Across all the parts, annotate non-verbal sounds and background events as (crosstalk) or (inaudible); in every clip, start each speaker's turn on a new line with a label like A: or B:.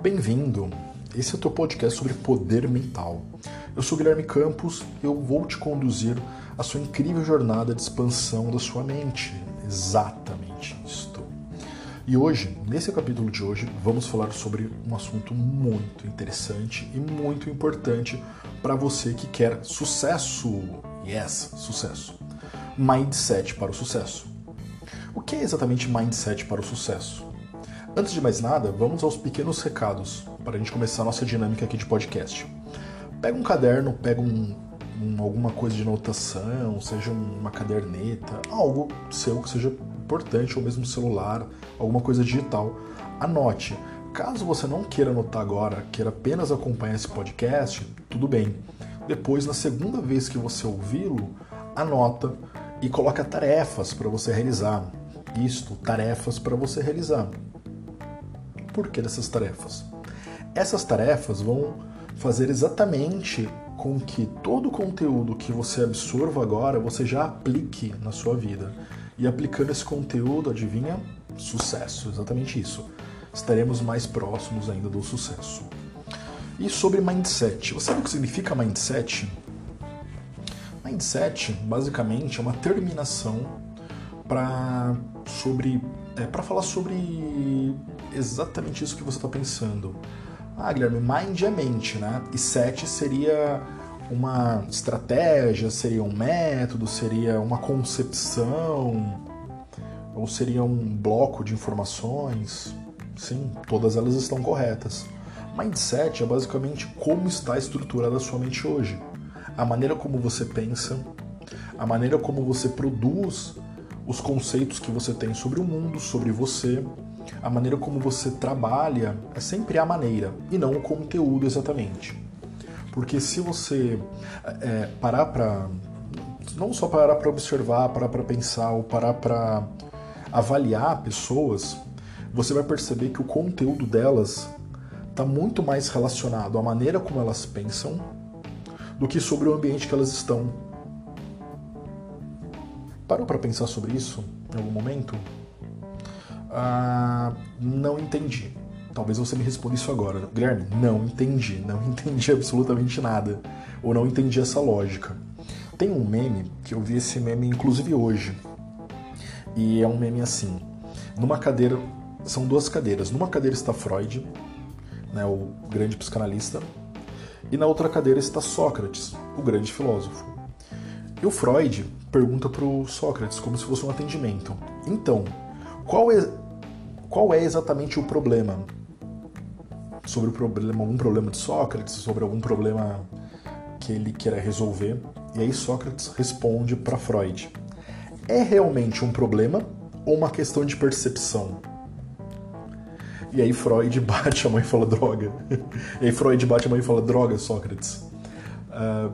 A: Bem-vindo! Esse é o teu podcast sobre poder mental. Eu sou Guilherme Campos e eu vou te conduzir a sua incrível jornada de expansão da sua mente. Exatamente isto. E hoje, nesse capítulo de hoje, vamos falar sobre um assunto muito interessante e muito importante para você que quer sucesso. Yes, sucesso. Mindset para o sucesso. O que é exatamente mindset para o sucesso? Antes de mais nada, vamos aos pequenos recados para a gente começar a nossa dinâmica aqui de podcast. Pega um caderno, pega um, um, alguma coisa de anotação, seja uma caderneta, algo seu que seja importante, ou mesmo celular, alguma coisa digital. Anote. Caso você não queira anotar agora, queira apenas acompanhar esse podcast, tudo bem. Depois, na segunda vez que você ouvi-lo, anota e coloca tarefas para você realizar. Isto, tarefas para você realizar porquê dessas tarefas. Essas tarefas vão fazer exatamente com que todo o conteúdo que você absorva agora você já aplique na sua vida. E aplicando esse conteúdo, adivinha? Sucesso, exatamente isso. Estaremos mais próximos ainda do sucesso. E sobre mindset, você sabe o que significa mindset? Mindset, basicamente, é uma terminação para sobre é, para falar sobre exatamente isso que você está pensando. Ah, Guilherme, mind é mente, né? E set seria uma estratégia, seria um método, seria uma concepção, ou seria um bloco de informações. Sim, todas elas estão corretas. Mindset é basicamente como está estruturada a sua mente hoje. A maneira como você pensa, a maneira como você produz os conceitos que você tem sobre o mundo, sobre você, a maneira como você trabalha é sempre a maneira e não o conteúdo exatamente. Porque se você é, parar para. Não só parar para observar, parar para pensar ou parar para avaliar pessoas, você vai perceber que o conteúdo delas está muito mais relacionado à maneira como elas pensam do que sobre o ambiente que elas estão. Parou para pensar sobre isso em algum momento? Ah, não entendi. Talvez você me responda isso agora. Guilherme, não entendi. Não (laughs) entendi absolutamente nada. Ou não entendi essa lógica. Tem um meme, que eu vi esse meme inclusive hoje. E é um meme assim. Numa cadeira, são duas cadeiras. Numa cadeira está Freud, né, o grande psicanalista, e na outra cadeira está Sócrates, o grande filósofo. E o Freud pergunta para o Sócrates, como se fosse um atendimento. Então, qual é, qual é exatamente o problema? Sobre o problema, algum problema de Sócrates, sobre algum problema que ele queira resolver. E aí Sócrates responde para Freud: É realmente um problema ou uma questão de percepção? E aí Freud (laughs) bate a mãe e fala droga. e aí Freud bate a mãe e fala droga, Sócrates. Uh,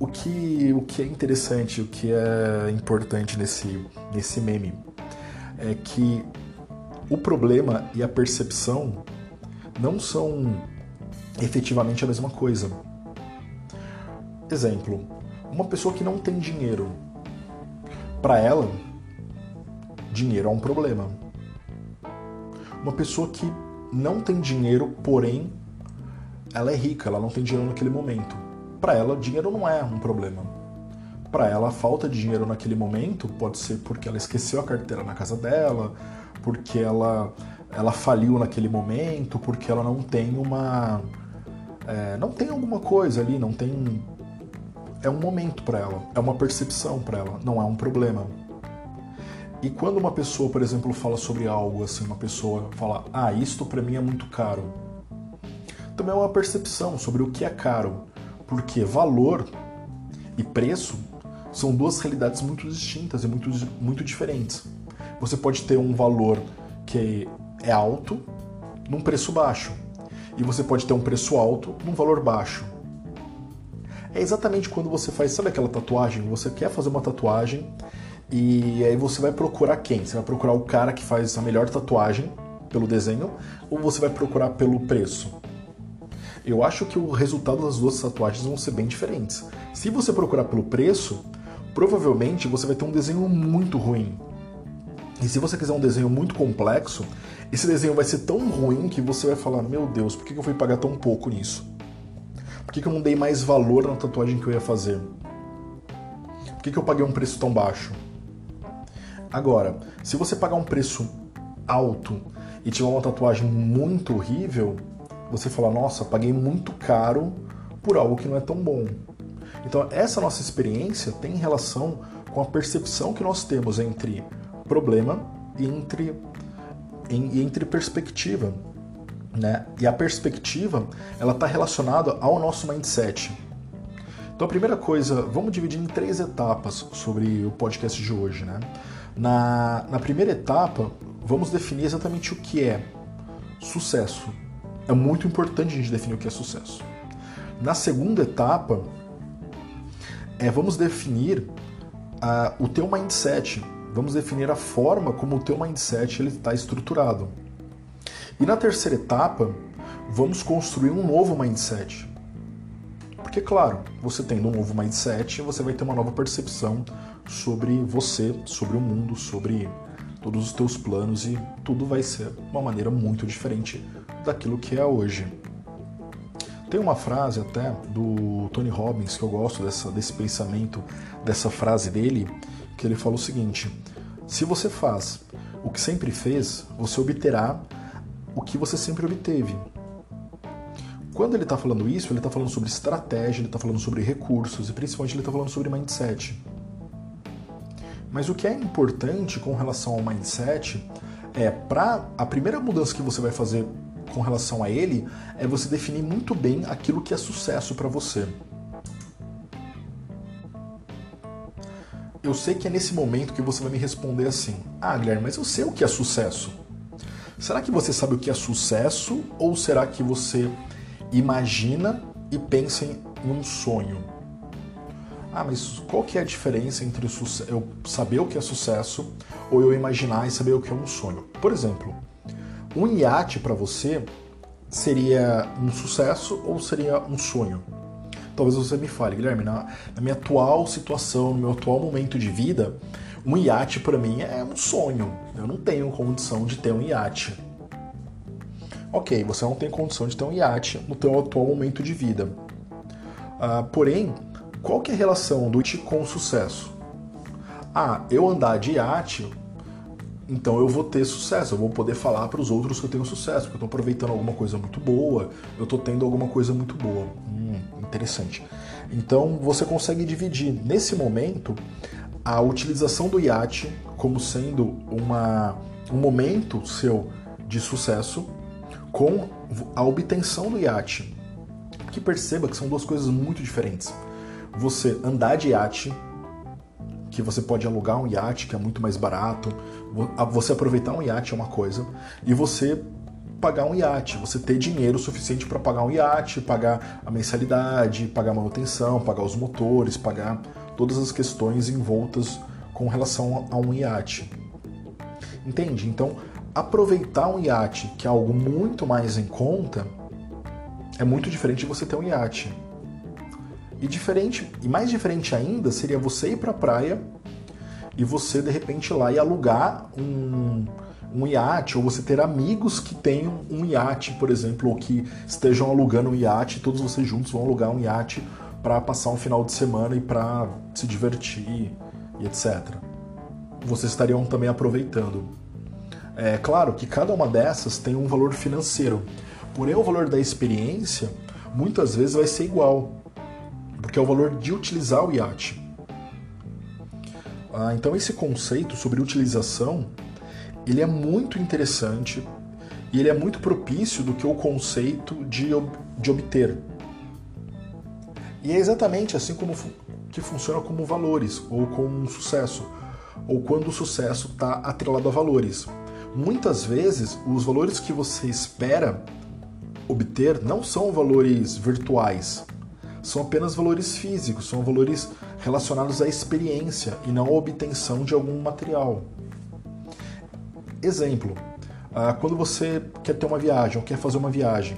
A: o que, o que é interessante, o que é importante nesse, nesse meme é que o problema e a percepção não são efetivamente a mesma coisa. Exemplo, uma pessoa que não tem dinheiro, para ela, dinheiro é um problema. Uma pessoa que não tem dinheiro, porém, ela é rica, ela não tem dinheiro naquele momento para ela, dinheiro não é um problema. Para ela, a falta de dinheiro naquele momento pode ser porque ela esqueceu a carteira na casa dela, porque ela, ela faliu naquele momento, porque ela não tem uma. É, não tem alguma coisa ali, não tem. É um momento para ela, é uma percepção para ela, não é um problema. E quando uma pessoa, por exemplo, fala sobre algo assim, uma pessoa fala, ah, isto para mim é muito caro, também é uma percepção sobre o que é caro. Porque valor e preço são duas realidades muito distintas e muito, muito diferentes. Você pode ter um valor que é alto num preço baixo, e você pode ter um preço alto num valor baixo. É exatamente quando você faz, sabe aquela tatuagem? Você quer fazer uma tatuagem e aí você vai procurar quem? Você vai procurar o cara que faz a melhor tatuagem pelo desenho ou você vai procurar pelo preço? Eu acho que o resultado das duas tatuagens vão ser bem diferentes. Se você procurar pelo preço, provavelmente você vai ter um desenho muito ruim. E se você quiser um desenho muito complexo, esse desenho vai ser tão ruim que você vai falar: Meu Deus, por que eu fui pagar tão pouco nisso? Por que eu não dei mais valor na tatuagem que eu ia fazer? Por que eu paguei um preço tão baixo? Agora, se você pagar um preço alto e tiver uma tatuagem muito horrível, você fala: Nossa, paguei muito caro por algo que não é tão bom. Então, essa nossa experiência tem relação com a percepção que nós temos entre problema e entre, entre perspectiva. Né? E a perspectiva ela está relacionada ao nosso mindset. Então a primeira coisa, vamos dividir em três etapas sobre o podcast de hoje. Né? Na, na primeira etapa, vamos definir exatamente o que é sucesso. É muito importante a gente definir o que é sucesso. Na segunda etapa, é, vamos definir uh, o teu mindset, vamos definir a forma como o teu mindset está estruturado. E na terceira etapa, vamos construir um novo mindset. Porque, claro, você tendo um novo mindset, você vai ter uma nova percepção sobre você, sobre o mundo, sobre todos os teus planos e tudo vai ser uma maneira muito diferente daquilo que é hoje. Tem uma frase até do Tony Robbins que eu gosto dessa, desse pensamento, dessa frase dele, que ele fala o seguinte: se você faz o que sempre fez, você obterá o que você sempre obteve. Quando ele está falando isso, ele está falando sobre estratégia, ele está falando sobre recursos e principalmente ele está falando sobre mindset. Mas o que é importante com relação ao mindset é para a primeira mudança que você vai fazer com relação a ele é você definir muito bem aquilo que é sucesso para você. Eu sei que é nesse momento que você vai me responder assim: Ah, Guilherme, mas eu sei o que é sucesso. Será que você sabe o que é sucesso ou será que você imagina e pensa em um sonho? Ah, mas qual que é a diferença entre eu saber o que é sucesso ou eu imaginar e saber o que é um sonho? Por exemplo, um iate para você seria um sucesso ou seria um sonho? Talvez você me fale, Guilherme, na, na minha atual situação, no meu atual momento de vida, um iate para mim é um sonho. Eu não tenho condição de ter um iate. Ok, você não tem condição de ter um iate no seu atual momento de vida. Uh, porém, qual que é a relação do iate com o sucesso? Ah, eu andar de iate então eu vou ter sucesso, eu vou poder falar para os outros que eu tenho sucesso, porque eu estou aproveitando alguma coisa muito boa, eu estou tendo alguma coisa muito boa. Hum, interessante. Então você consegue dividir nesse momento a utilização do iate como sendo uma, um momento seu de sucesso com a obtenção do iate. Que perceba que são duas coisas muito diferentes. Você andar de iate que você pode alugar um iate que é muito mais barato, você aproveitar um iate é uma coisa, e você pagar um iate, você ter dinheiro suficiente para pagar um iate, pagar a mensalidade, pagar a manutenção, pagar os motores, pagar todas as questões envoltas com relação a um iate. Entende? Então, aproveitar um iate, que é algo muito mais em conta, é muito diferente de você ter um iate. E diferente, e mais diferente ainda, seria você ir para a praia e você de repente ir lá e alugar um, um iate, ou você ter amigos que tenham um iate, por exemplo, ou que estejam alugando um iate, todos vocês juntos vão alugar um iate para passar um final de semana e para se divertir e etc. Vocês estariam também aproveitando. É claro que cada uma dessas tem um valor financeiro, porém o valor da experiência muitas vezes vai ser igual porque é o valor de utilizar o iate. Ah, então esse conceito sobre utilização, ele é muito interessante e ele é muito propício do que o conceito de, de obter. E é exatamente assim como que funciona como valores ou com sucesso, ou quando o sucesso está atrelado a valores. Muitas vezes, os valores que você espera obter não são valores virtuais, são apenas valores físicos, são valores relacionados à experiência e não à obtenção de algum material. Exemplo: ah, quando você quer ter uma viagem ou quer fazer uma viagem,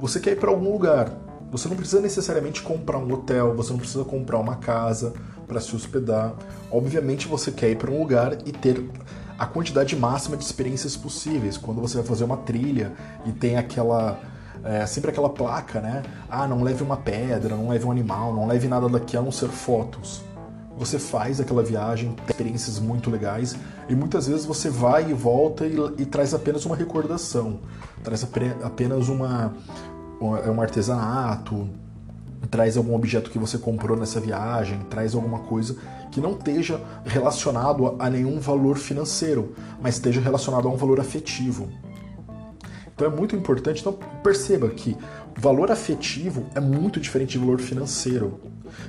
A: você quer ir para algum lugar. Você não precisa necessariamente comprar um hotel, você não precisa comprar uma casa para se hospedar. Obviamente você quer ir para um lugar e ter a quantidade máxima de experiências possíveis. Quando você vai fazer uma trilha e tem aquela é, sempre aquela placa, né? Ah, não leve uma pedra, não leve um animal, não leve nada daqui a não ser fotos. Você faz aquela viagem, tem experiências muito legais e muitas vezes você vai e volta e, e traz apenas uma recordação, traz apenas uma, um artesanato, traz algum objeto que você comprou nessa viagem, traz alguma coisa que não esteja relacionado a nenhum valor financeiro, mas esteja relacionado a um valor afetivo. Então é muito importante. Então perceba que valor afetivo é muito diferente de valor financeiro.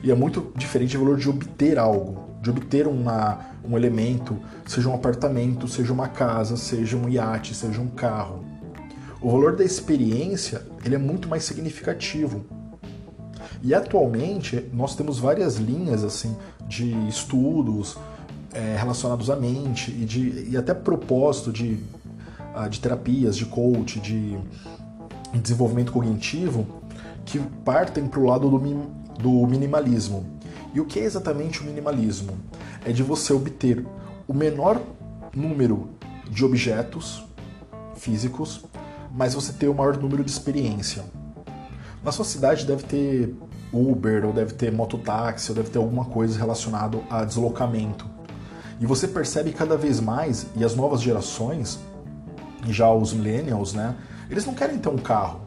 A: E é muito diferente de valor de obter algo, de obter uma, um elemento, seja um apartamento, seja uma casa, seja um iate, seja um carro. O valor da experiência ele é muito mais significativo. E atualmente nós temos várias linhas assim de estudos é, relacionados à mente e, de, e até propósito de de terapias, de coach, de desenvolvimento cognitivo, que partem para o lado do, do minimalismo. E o que é exatamente o minimalismo? É de você obter o menor número de objetos físicos, mas você ter o maior número de experiência. Na sua cidade deve ter Uber, ou deve ter mototáxi, ou deve ter alguma coisa relacionada a deslocamento. E você percebe cada vez mais, e as novas gerações já os millennials, né? Eles não querem ter um carro.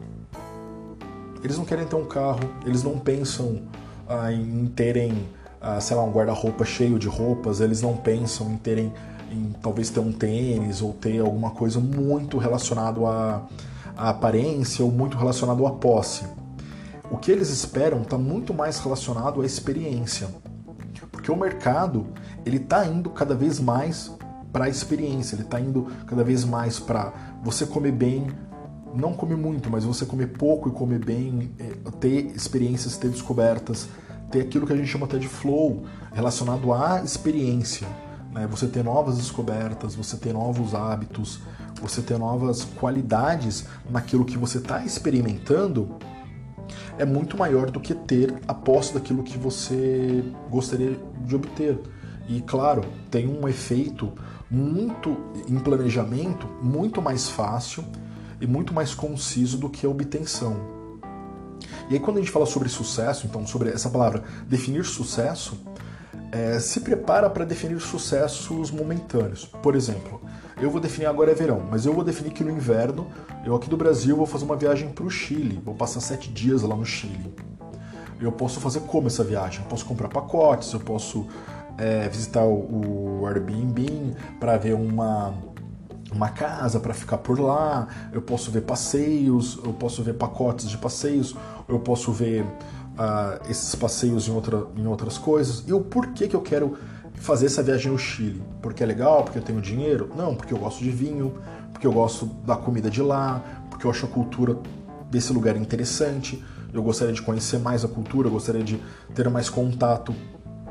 A: Eles não querem ter um carro, eles não pensam ah, em terem, ah, sei lá, um guarda-roupa cheio de roupas, eles não pensam em terem, em talvez ter um tênis ou ter alguma coisa muito relacionado à, à aparência ou muito relacionado à posse. O que eles esperam está muito mais relacionado à experiência, porque o mercado ele está indo cada vez mais para a experiência, ele está indo cada vez mais para você comer bem, não comer muito, mas você comer pouco e comer bem, é, ter experiências, ter descobertas, ter aquilo que a gente chama até de flow, relacionado à experiência. Né? Você ter novas descobertas, você ter novos hábitos, você ter novas qualidades naquilo que você está experimentando é muito maior do que ter a posse daquilo que você gostaria de obter. E claro, tem um efeito muito em planejamento, muito mais fácil e muito mais conciso do que a obtenção. E aí quando a gente fala sobre sucesso, então sobre essa palavra definir sucesso, é, se prepara para definir sucessos momentâneos. Por exemplo, eu vou definir agora é verão, mas eu vou definir que no inverno, eu aqui do Brasil vou fazer uma viagem para o Chile, vou passar sete dias lá no Chile. Eu posso fazer como essa viagem? Eu posso comprar pacotes, eu posso é, visitar o, o Airbnb para ver uma, uma casa para ficar por lá, eu posso ver passeios, eu posso ver pacotes de passeios, eu posso ver uh, esses passeios em, outra, em outras coisas. E o porquê que eu quero fazer essa viagem ao Chile? Porque é legal? Porque eu tenho dinheiro? Não, porque eu gosto de vinho, porque eu gosto da comida de lá, porque eu acho a cultura desse lugar interessante, eu gostaria de conhecer mais a cultura, eu gostaria de ter mais contato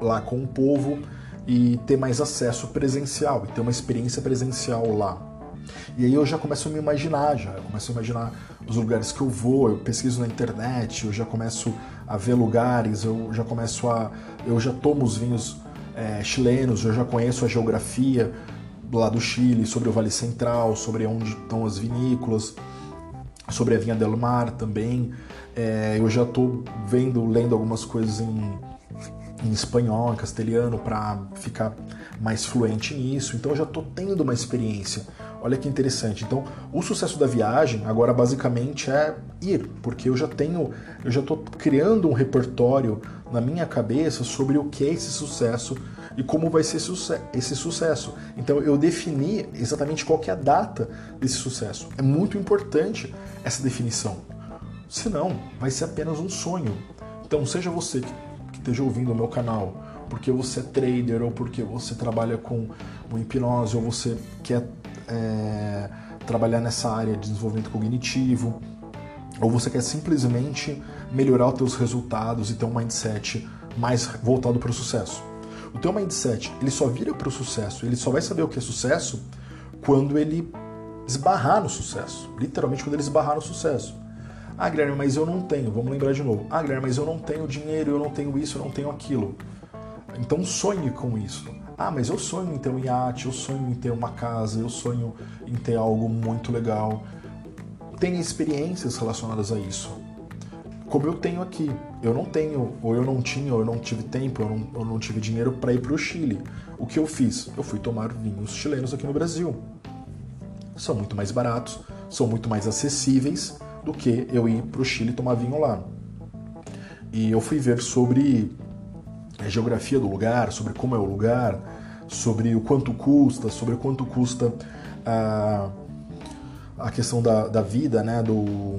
A: lá com o povo e ter mais acesso presencial e ter uma experiência presencial lá. E aí eu já começo a me imaginar, já eu começo a imaginar os lugares que eu vou, eu pesquiso na internet, eu já começo a ver lugares, eu já começo a. eu já tomo os vinhos é, chilenos, eu já conheço a geografia lá do Chile, sobre o Vale Central, sobre onde estão as vinícolas, sobre a Vinha del Mar também. É, eu já estou vendo, lendo algumas coisas em em espanhol, em castelhano, para ficar mais fluente nisso. Então eu já estou tendo uma experiência. Olha que interessante. Então, o sucesso da viagem agora basicamente é ir, porque eu já tenho, eu já estou criando um repertório na minha cabeça sobre o que é esse sucesso e como vai ser esse sucesso. Então, eu defini exatamente qual é a data desse sucesso. É muito importante essa definição. Senão, vai ser apenas um sonho. Então, seja você que esteja ouvindo o meu canal, porque você é trader ou porque você trabalha com, hipnose ou você quer é, trabalhar nessa área de desenvolvimento cognitivo, ou você quer simplesmente melhorar os seus resultados e ter um mindset mais voltado para o sucesso. O teu mindset, ele só vira para o sucesso, ele só vai saber o que é sucesso quando ele esbarrar no sucesso. Literalmente quando ele esbarrar no sucesso. Ah, Guilherme, mas eu não tenho. Vamos lembrar de novo. Ah, Guilherme, mas eu não tenho dinheiro, eu não tenho isso, eu não tenho aquilo. Então sonhe com isso. Ah, mas eu sonho em ter um iate, eu sonho em ter uma casa, eu sonho em ter algo muito legal. Tenha experiências relacionadas a isso. Como eu tenho aqui. Eu não tenho, ou eu não tinha, ou eu não tive tempo, eu não, eu não tive dinheiro para ir para o Chile. O que eu fiz? Eu fui tomar vinhos chilenos aqui no Brasil. São muito mais baratos, são muito mais acessíveis do que eu ir para o Chile tomar vinho lá. E eu fui ver sobre a geografia do lugar, sobre como é o lugar, sobre o quanto custa, sobre quanto custa a, a questão da, da vida, né, do,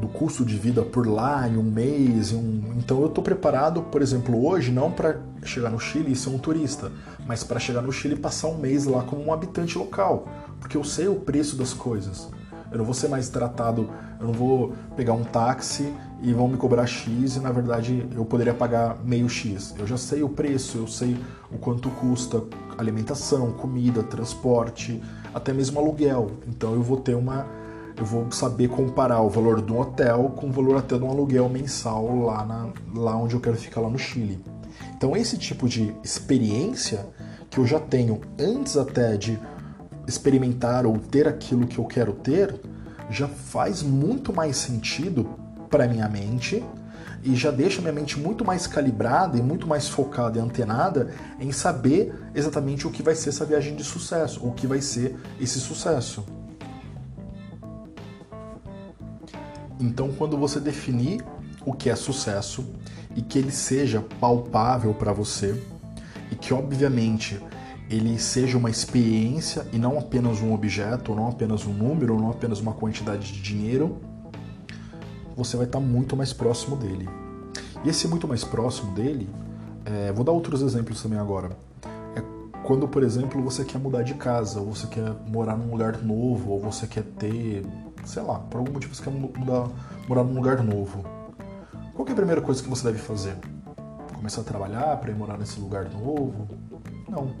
A: do custo de vida por lá em um mês. Em um... Então eu estou preparado, por exemplo, hoje não para chegar no Chile e ser um turista, mas para chegar no Chile e passar um mês lá como um habitante local, porque eu sei o preço das coisas. Eu não vou ser mais tratado, eu não vou pegar um táxi e vão me cobrar X e na verdade eu poderia pagar meio X. Eu já sei o preço, eu sei o quanto custa alimentação, comida, transporte, até mesmo aluguel. Então eu vou ter uma eu vou saber comparar o valor do hotel com o valor até de um aluguel mensal lá, na, lá onde eu quero ficar lá no Chile. Então esse tipo de experiência que eu já tenho antes até de experimentar ou ter aquilo que eu quero ter, já faz muito mais sentido para minha mente e já deixa minha mente muito mais calibrada e muito mais focada e antenada em saber exatamente o que vai ser essa viagem de sucesso, o que vai ser esse sucesso. Então, quando você definir o que é sucesso e que ele seja palpável para você e que obviamente ele seja uma experiência e não apenas um objeto, ou não apenas um número, ou não apenas uma quantidade de dinheiro, você vai estar muito mais próximo dele. E esse muito mais próximo dele, é, vou dar outros exemplos também agora. É quando, por exemplo, você quer mudar de casa, ou você quer morar num lugar novo, ou você quer ter, sei lá, por algum motivo você quer mudar, morar num lugar novo. Qual é a primeira coisa que você deve fazer? Começar a trabalhar para ir morar nesse lugar novo? Não.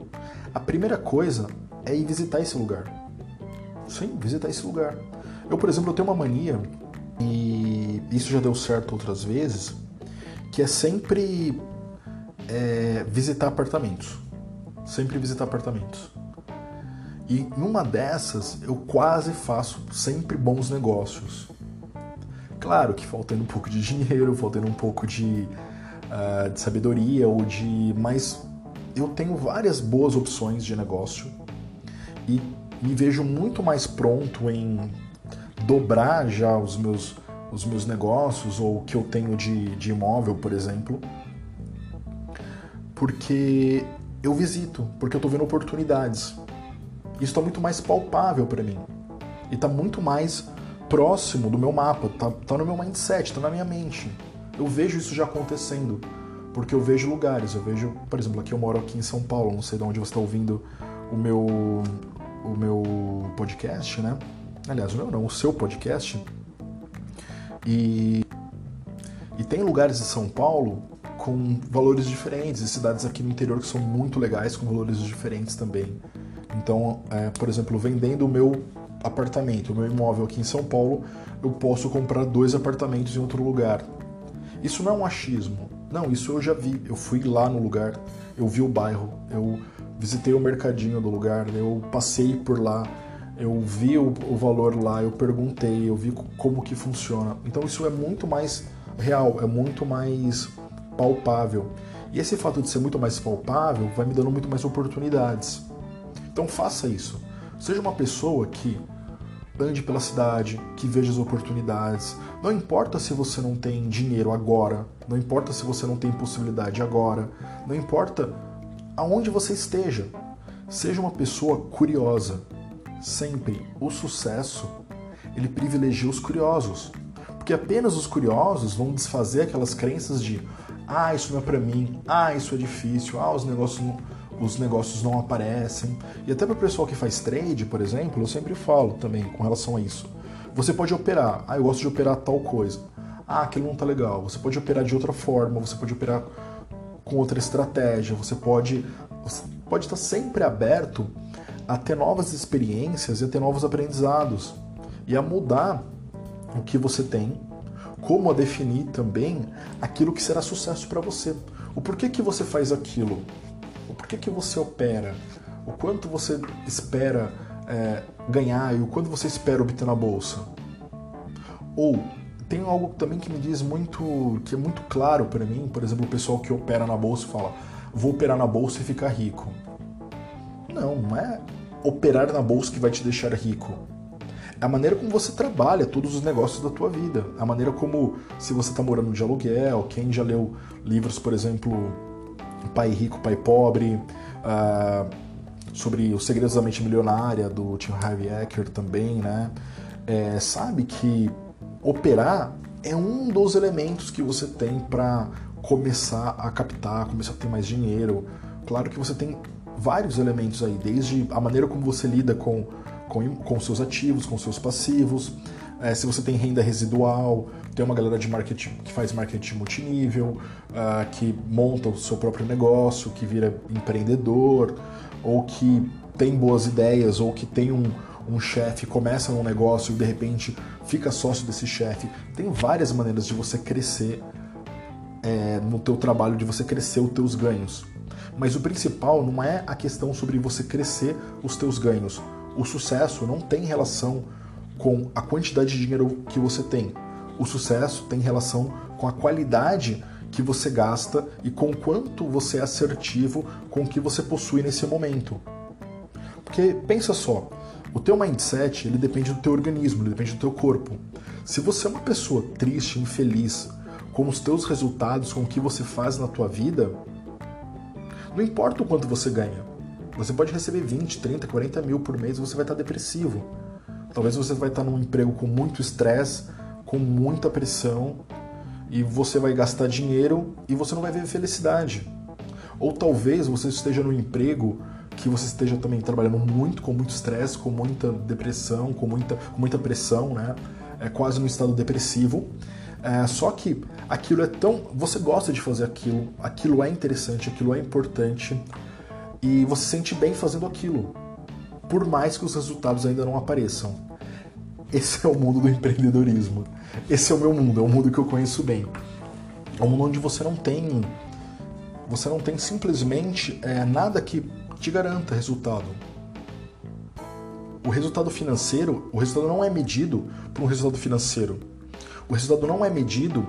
A: A primeira coisa é ir visitar esse lugar. Sim, visitar esse lugar. Eu, por exemplo, eu tenho uma mania, e isso já deu certo outras vezes, que é sempre é, visitar apartamentos. Sempre visitar apartamentos. E numa dessas eu quase faço sempre bons negócios. Claro que faltando um pouco de (laughs) dinheiro, faltando um pouco de, uh, de sabedoria ou de. Mas eu tenho várias boas opções de negócio e me vejo muito mais pronto em dobrar já os meus, os meus negócios ou o que eu tenho de, de imóvel, por exemplo, porque eu visito, porque eu estou vendo oportunidades. Isso está muito mais palpável para mim e está muito mais próximo do meu mapa, está tá no meu mindset, está na minha mente. Eu vejo isso já acontecendo porque eu vejo lugares, eu vejo, por exemplo, aqui eu moro aqui em São Paulo, não sei de onde você está ouvindo o meu o meu podcast, né? Aliás, o meu não, o seu podcast. E e tem lugares em São Paulo com valores diferentes, e cidades aqui no interior que são muito legais, com valores diferentes também. Então, é, por exemplo, vendendo o meu apartamento, o meu imóvel aqui em São Paulo, eu posso comprar dois apartamentos em outro lugar. Isso não é um achismo, não, isso eu já vi. Eu fui lá no lugar, eu vi o bairro, eu visitei o mercadinho do lugar, eu passei por lá, eu vi o, o valor lá, eu perguntei, eu vi como que funciona. Então isso é muito mais real, é muito mais palpável. E esse fato de ser muito mais palpável vai me dando muito mais oportunidades. Então faça isso. Seja uma pessoa que ande pela cidade, que veja as oportunidades. Não importa se você não tem dinheiro agora, não importa se você não tem possibilidade agora, não importa aonde você esteja. Seja uma pessoa curiosa. Sempre o sucesso ele privilegia os curiosos, porque apenas os curiosos vão desfazer aquelas crenças de ah, isso não é para mim, ah, isso é difícil, ah, os negócios não os negócios não aparecem. E até para o pessoal que faz trade, por exemplo, eu sempre falo também com relação a isso. Você pode operar, ah, eu gosto de operar tal coisa. Ah, aquilo não tá legal. Você pode operar de outra forma, você pode operar com outra estratégia, você pode você pode estar sempre aberto a ter novas experiências e a ter novos aprendizados e a mudar o que você tem, como a definir também aquilo que será sucesso para você. O porquê que você faz aquilo, porquê que você opera, o quanto você espera é, ganhar e o quanto você espera obter na bolsa. Ou tem algo também que me diz muito, que é muito claro para mim, por exemplo, o pessoal que opera na bolsa fala, vou operar na bolsa e ficar rico. Não, não é operar na bolsa que vai te deixar rico. É a maneira como você trabalha todos os negócios da tua vida. A maneira como, se você está morando de aluguel, quem já leu livros, por exemplo, Pai Rico, Pai Pobre, uh, sobre os segredos da mente milionária, do Tim Harvey Eker também, né? É, sabe que operar é um dos elementos que você tem para começar a captar, começar a ter mais dinheiro. Claro que você tem vários elementos aí, desde a maneira como você lida com, com, com seus ativos, com seus passivos, é, se você tem renda residual, tem uma galera de marketing que faz marketing multinível, uh, que monta o seu próprio negócio, que vira empreendedor, ou que tem boas ideias, ou que tem um, um chefe, começa um negócio e de repente fica sócio desse chefe. Tem várias maneiras de você crescer é, no teu trabalho, de você crescer os teus ganhos. Mas o principal não é a questão sobre você crescer os teus ganhos. O sucesso não tem relação com a quantidade de dinheiro que você tem. O sucesso tem relação com a qualidade que você gasta e com quanto você é assertivo com o que você possui nesse momento. Porque pensa só, o teu mindset ele depende do teu organismo, ele depende do teu corpo. Se você é uma pessoa triste, infeliz, com os teus resultados, com o que você faz na tua vida, não importa o quanto você ganha. Você pode receber 20, 30, 40 mil por mês e você vai estar depressivo. Talvez você vai estar num emprego com muito estresse, com muita pressão, e você vai gastar dinheiro e você não vai ver felicidade. Ou talvez você esteja num emprego que você esteja também trabalhando muito, com muito estresse, com muita depressão, com muita, com muita pressão, né? É quase no estado depressivo. É, só que aquilo é tão. Você gosta de fazer aquilo, aquilo é interessante, aquilo é importante e você se sente bem fazendo aquilo, por mais que os resultados ainda não apareçam. Esse é o mundo do empreendedorismo. Esse é o meu mundo, é um mundo que eu conheço bem. É um mundo onde você não tem. Você não tem simplesmente é, nada que te garanta resultado. O resultado financeiro, o resultado não é medido por um resultado financeiro o resultado não é medido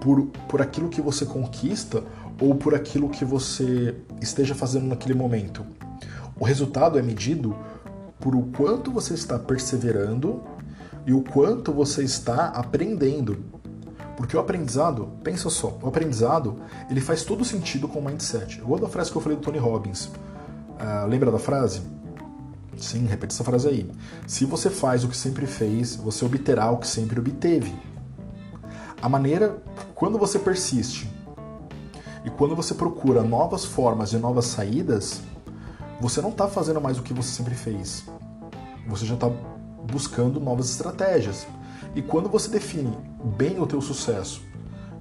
A: por, por aquilo que você conquista ou por aquilo que você esteja fazendo naquele momento. O resultado é medido por o quanto você está perseverando e o quanto você está aprendendo. Porque o aprendizado, pensa só, o aprendizado ele faz todo sentido com o mindset. Igual da frase que eu falei do Tony Robbins. Uh, lembra da frase? Sim, repete essa frase aí. Se você faz o que sempre fez, você obterá o que sempre obteve. A maneira, quando você persiste e quando você procura novas formas e novas saídas, você não está fazendo mais o que você sempre fez. Você já está buscando novas estratégias. E quando você define bem o teu sucesso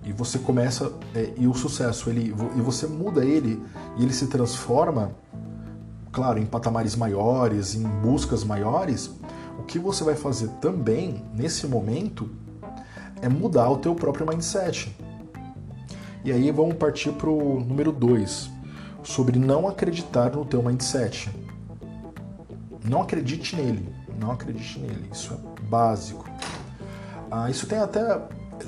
A: e você começa é, e o sucesso ele e você muda ele e ele se transforma, claro, em patamares maiores, em buscas maiores, o que você vai fazer também nesse momento é mudar o teu próprio mindset. E aí vamos partir para o número 2, sobre não acreditar no teu mindset. Não acredite nele, não acredite nele, isso é básico. Ah, isso tem até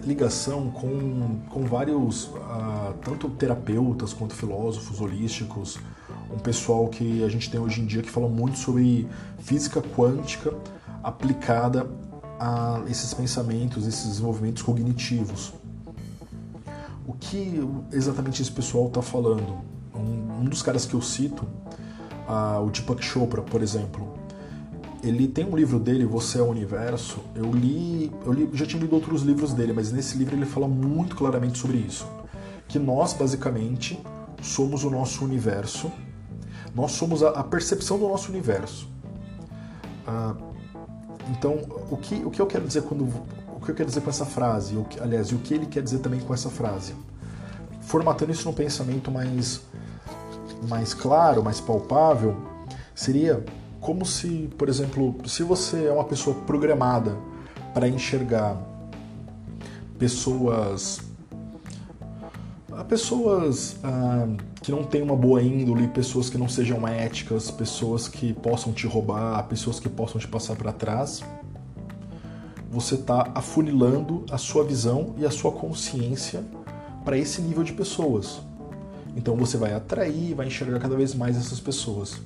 A: ligação com, com vários, ah, tanto terapeutas quanto filósofos holísticos, um pessoal que a gente tem hoje em dia que fala muito sobre física quântica aplicada a esses pensamentos, esses desenvolvimentos cognitivos. O que exatamente esse pessoal está falando? Um, um, dos caras que eu cito, o Deepak Chopra, por exemplo, ele tem um livro dele, Você é o Universo. Eu li, eu li, já tinha lido outros livros dele, mas nesse livro ele fala muito claramente sobre isso, que nós basicamente somos o nosso universo, nós somos a, a percepção do nosso universo. Uh, então, o que, o que eu quero dizer quando o que eu quero dizer com essa frase, o que, aliás, e o que ele quer dizer também com essa frase? Formatando isso num pensamento mais mais claro, mais palpável, seria como se, por exemplo, se você é uma pessoa programada para enxergar pessoas pessoas ah, que não têm uma boa índole, pessoas que não sejam éticas, pessoas que possam te roubar, pessoas que possam te passar para trás, você está afunilando a sua visão e a sua consciência para esse nível de pessoas. Então você vai atrair, vai enxergar cada vez mais essas pessoas.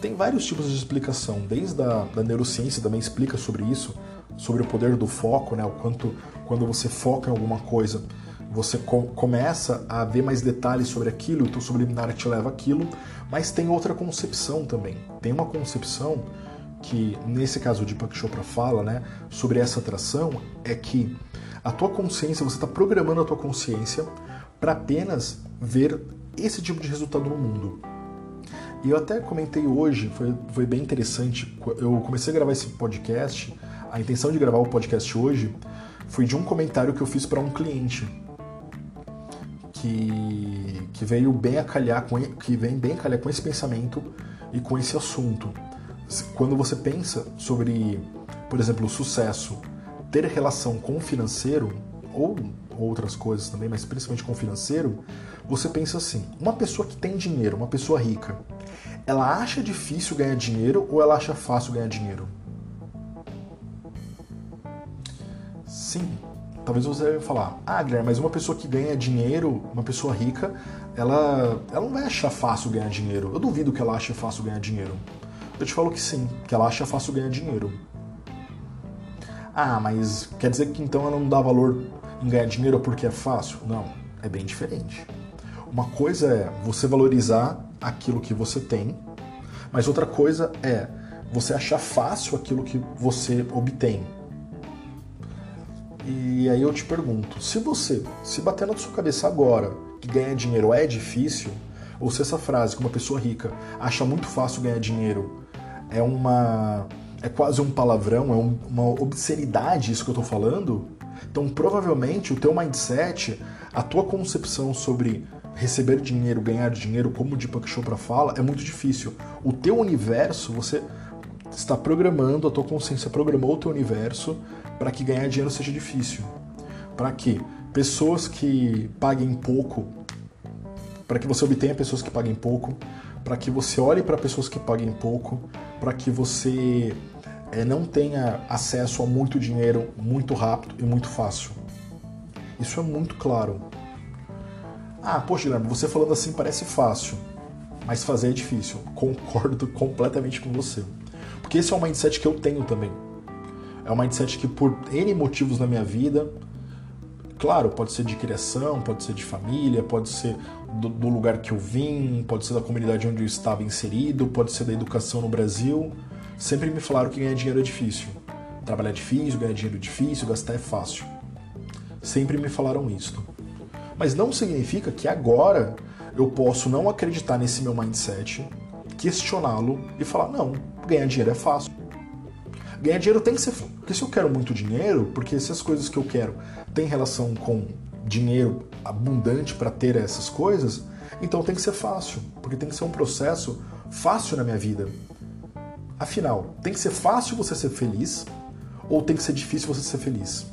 A: Tem vários tipos de explicação, desde a da neurociência também explica sobre isso, sobre o poder do foco, né? O quanto quando você foca em alguma coisa, você co começa a ver mais detalhes sobre aquilo, o teu subliminar te leva aquilo, mas tem outra concepção também. Tem uma concepção que, nesse caso de Deepak Chopra fala, né, sobre essa atração, é que a tua consciência, você está programando a tua consciência para apenas ver esse tipo de resultado no mundo. E eu até comentei hoje, foi, foi bem interessante, eu comecei a gravar esse podcast, a intenção de gravar o podcast hoje foi de um comentário que eu fiz para um cliente que, que veio bem a calhar com, que vem bem calhar com esse pensamento e com esse assunto. Quando você pensa sobre, por exemplo, o sucesso ter relação com o financeiro ou outras coisas também, mas principalmente com o financeiro, você pensa assim: uma pessoa que tem dinheiro, uma pessoa rica, ela acha difícil ganhar dinheiro ou ela acha fácil ganhar dinheiro? Sim, talvez você vai falar, ah, Guilherme, mas uma pessoa que ganha dinheiro, uma pessoa rica, ela, ela não vai achar fácil ganhar dinheiro. Eu duvido que ela ache fácil ganhar dinheiro. Eu te falo que sim, que ela acha fácil ganhar dinheiro. Ah, mas quer dizer que então ela não dá valor em ganhar dinheiro porque é fácil? Não, é bem diferente. Uma coisa é você valorizar aquilo que você tem, mas outra coisa é você achar fácil aquilo que você obtém. E aí eu te pergunto, se você, se bater na sua cabeça agora que ganhar dinheiro é difícil, ou se essa frase que uma pessoa rica acha muito fácil ganhar dinheiro é uma é quase um palavrão, é um, uma obscenidade isso que eu estou falando, então provavelmente o teu mindset, a tua concepção sobre receber dinheiro, ganhar dinheiro, como o Deepak Chopra fala, é muito difícil. O teu universo, você está programando, a tua consciência programou o teu universo para que ganhar dinheiro seja difícil. Para que pessoas que paguem pouco, para que você obtenha pessoas que paguem pouco, para que você olhe para pessoas que paguem pouco, para que você é, não tenha acesso a muito dinheiro muito rápido e muito fácil. Isso é muito claro. Ah, poxa, Guilherme, você falando assim parece fácil, mas fazer é difícil. (laughs) Concordo completamente com você. Porque esse é o mindset que eu tenho também. É um mindset que, por N motivos na minha vida, claro, pode ser de criação, pode ser de família, pode ser do, do, lugar que eu vim, pode ser da comunidade onde eu estava inserido, pode ser da educação no Brasil. Sempre me falaram que ganhar dinheiro é difícil. Trabalhar é difícil, ganhar dinheiro é difícil, gastar é fácil. Sempre me falaram isso. Mas não significa que agora eu posso não acreditar nesse meu mindset, questioná-lo e falar: não, ganhar dinheiro é fácil. Ganhar dinheiro tem que ser. Porque se eu quero muito dinheiro, porque se as coisas que eu quero têm relação com dinheiro abundante para ter essas coisas, então tem que ser fácil. Porque tem que ser um processo fácil na minha vida. Afinal, tem que ser fácil você ser feliz ou tem que ser difícil você ser feliz?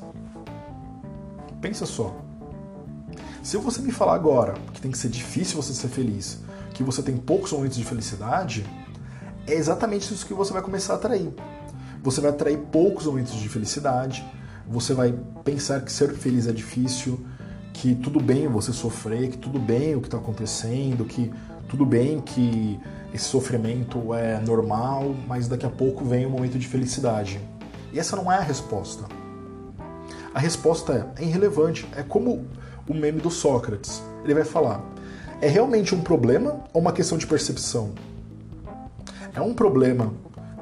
A: Pensa só. Se você me falar agora que tem que ser difícil você ser feliz, que você tem poucos momentos de felicidade, é exatamente isso que você vai começar a atrair. Você vai atrair poucos momentos de felicidade, você vai pensar que ser feliz é difícil, que tudo bem você sofrer, que tudo bem o que está acontecendo, que tudo bem que esse sofrimento é normal, mas daqui a pouco vem um momento de felicidade. E essa não é a resposta. A resposta é, é irrelevante. É como o meme do Sócrates. Ele vai falar: é realmente um problema ou uma questão de percepção? É um problema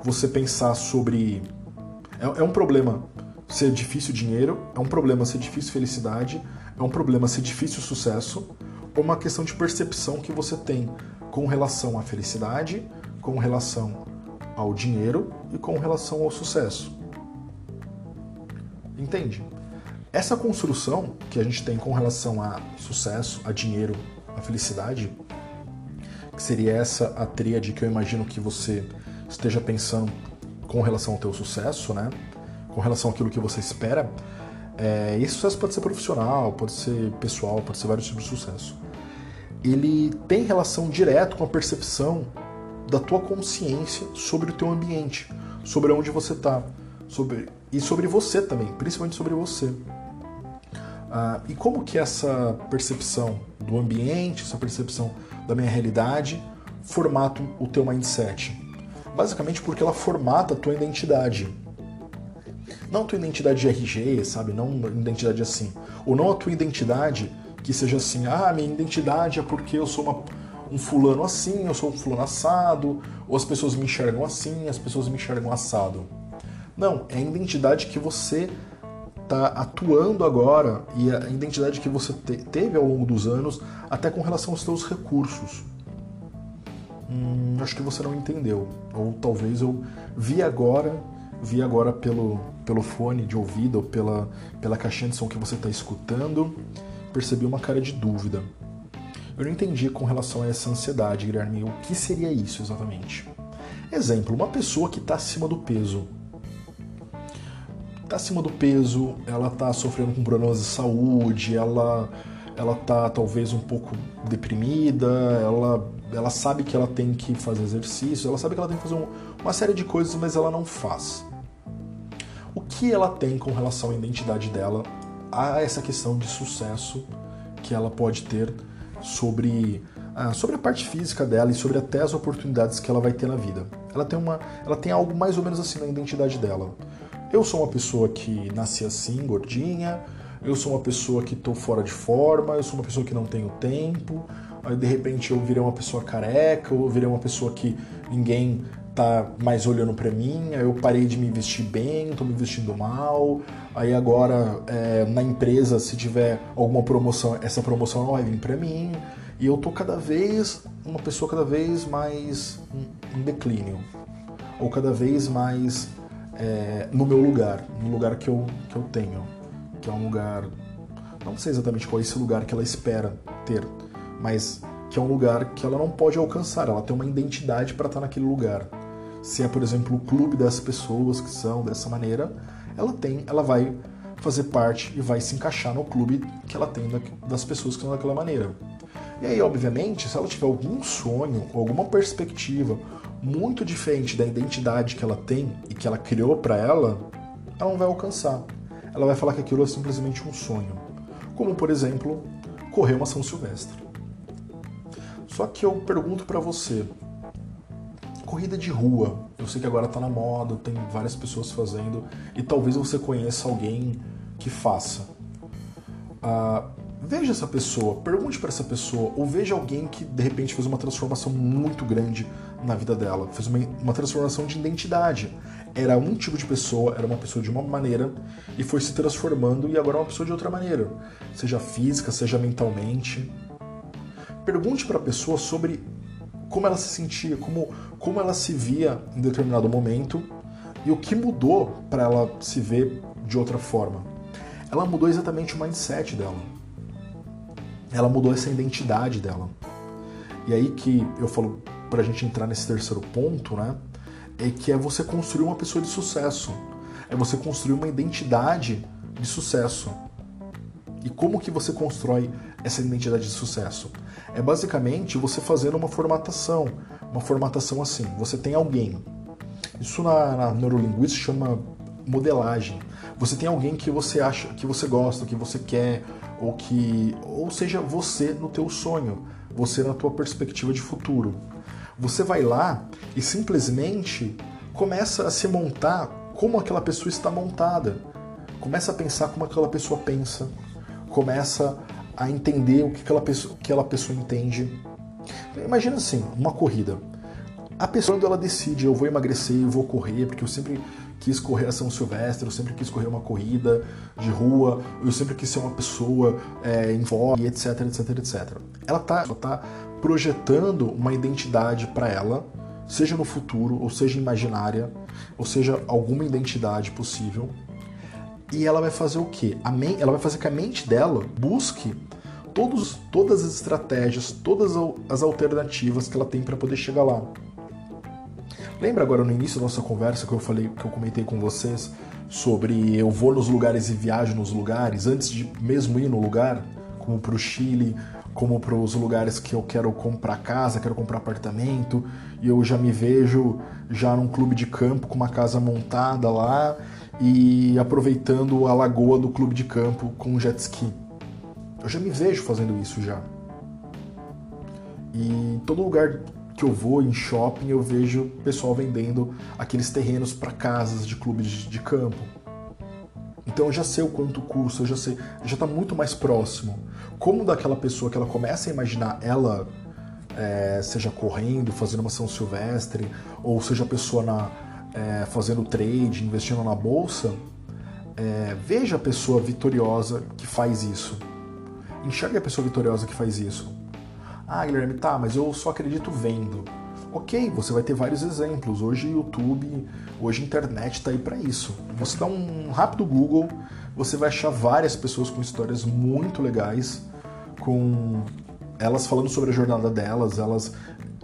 A: você pensar sobre. É, é um problema ser difícil dinheiro, é um problema ser difícil felicidade, é um problema ser difícil sucesso, ou uma questão de percepção que você tem com relação à felicidade, com relação ao dinheiro e com relação ao sucesso. Entende? Essa construção que a gente tem com relação a sucesso, a dinheiro, a felicidade, que seria essa a tríade que eu imagino que você esteja pensando com relação ao teu sucesso, né? Com relação àquilo que você espera, é, esse sucesso pode ser profissional, pode ser pessoal, pode ser vários tipos de sucesso. Ele tem relação direta com a percepção da tua consciência sobre o teu ambiente, sobre onde você está, sobre e sobre você também, principalmente sobre você. Ah, e como que essa percepção do ambiente, essa percepção da minha realidade formata o teu mindset? Basicamente porque ela formata a tua identidade. Não a tua identidade de RG, sabe? Não identidade assim. Ou não a tua identidade que seja assim, ah, minha identidade é porque eu sou uma, um fulano assim, eu sou um fulano assado, ou as pessoas me enxergam assim, as pessoas me enxergam assado. Não, é a identidade que você está atuando agora e a identidade que você te teve ao longo dos anos, até com relação aos seus recursos. Hum, acho que você não entendeu. Ou talvez eu vi agora, vi agora pelo, pelo fone de ouvido ou pela, pela caixinha de som que você está escutando, percebi uma cara de dúvida. Eu não entendi com relação a essa ansiedade, Guilherme. O que seria isso exatamente? Exemplo, uma pessoa que está acima do peso tá acima do peso, ela tá sofrendo com problemas de saúde, ela ela tá talvez um pouco deprimida, ela ela sabe que ela tem que fazer exercício, ela sabe que ela tem que fazer um, uma série de coisas, mas ela não faz. O que ela tem com relação à identidade dela a essa questão de sucesso que ela pode ter sobre ah, sobre a parte física dela e sobre até as oportunidades que ela vai ter na vida. Ela tem uma, ela tem algo mais ou menos assim na identidade dela. Eu sou uma pessoa que nasci assim, gordinha, eu sou uma pessoa que estou fora de forma, eu sou uma pessoa que não tenho tempo, aí de repente eu virei uma pessoa careca, eu virei uma pessoa que ninguém tá mais olhando para mim, aí eu parei de me vestir bem, estou me vestindo mal, aí agora é, na empresa se tiver alguma promoção, essa promoção não vai vir para mim, e eu tô cada vez uma pessoa cada vez mais em declínio, ou cada vez mais é, no meu lugar, no lugar que eu, que eu tenho, que é um lugar, não sei exatamente qual é esse lugar que ela espera ter, mas que é um lugar que ela não pode alcançar, ela tem uma identidade para estar naquele lugar. Se é, por exemplo, o clube das pessoas que são dessa maneira, ela tem, ela vai fazer parte e vai se encaixar no clube que ela tem das pessoas que são daquela maneira. E aí, obviamente, se ela tiver algum sonho, alguma perspectiva, muito diferente da identidade que ela tem e que ela criou para ela, ela não vai alcançar. Ela vai falar que aquilo é simplesmente um sonho. Como, por exemplo, correr uma São Silvestre. Só que eu pergunto para você, corrida de rua, eu sei que agora está na moda, tem várias pessoas fazendo e talvez você conheça alguém que faça. Ah, veja essa pessoa, pergunte para essa pessoa, ou veja alguém que de repente fez uma transformação muito grande na vida dela, fez uma, uma transformação de identidade. Era um tipo de pessoa, era uma pessoa de uma maneira e foi se transformando e agora é uma pessoa de outra maneira, seja física, seja mentalmente. Pergunte para a pessoa sobre como ela se sentia, como, como ela se via em determinado momento e o que mudou para ela se ver de outra forma. Ela mudou exatamente o mindset dela ela mudou essa identidade dela. E aí que eu falo pra gente entrar nesse terceiro ponto, né? É que é você construir uma pessoa de sucesso. É você construir uma identidade de sucesso. E como que você constrói essa identidade de sucesso? É basicamente você fazendo uma formatação. Uma formatação assim. Você tem alguém. Isso na, na neurolinguística chama modelagem. Você tem alguém que você acha, que você gosta, que você quer, ou que ou seja você no teu sonho, você na tua perspectiva de futuro. Você vai lá e simplesmente começa a se montar como aquela pessoa está montada. Começa a pensar como aquela pessoa pensa. Começa a entender o que aquela pessoa, que aquela pessoa entende. Imagina assim, uma corrida. A pessoa quando ela decide, eu vou emagrecer, eu vou correr, porque eu sempre quis correr a São Silvestre, eu sempre quis correr uma corrida de rua, eu sempre quis ser uma pessoa é, em vogue, etc, etc, etc. Ela está tá projetando uma identidade para ela, seja no futuro, ou seja imaginária, ou seja alguma identidade possível. E ela vai fazer o quê? A ela vai fazer que a mente dela busque todos, todas as estratégias, todas as alternativas que ela tem para poder chegar lá. Lembra agora no início da nossa conversa que eu falei, que eu comentei com vocês sobre eu vou nos lugares e viajo nos lugares antes de mesmo ir no lugar, como para o Chile, como para os lugares que eu quero comprar casa, quero comprar apartamento, e eu já me vejo já num clube de campo com uma casa montada lá e aproveitando a lagoa do clube de campo com um jet ski. Eu já me vejo fazendo isso já. E todo lugar que eu vou em shopping eu vejo pessoal vendendo aqueles terrenos para casas de clubes de campo. Então eu já sei o quanto custa, eu já sei, já está muito mais próximo. Como daquela pessoa que ela começa a imaginar ela, é, seja correndo, fazendo uma São Silvestre, ou seja a pessoa na, é, fazendo trade, investindo na bolsa, é, veja a pessoa vitoriosa que faz isso. Enxergue a pessoa vitoriosa que faz isso. Ah, Guilherme, tá, mas eu só acredito vendo. Ok, você vai ter vários exemplos. Hoje YouTube, hoje internet está aí para isso. Você dá um rápido Google, você vai achar várias pessoas com histórias muito legais, com elas falando sobre a jornada delas, elas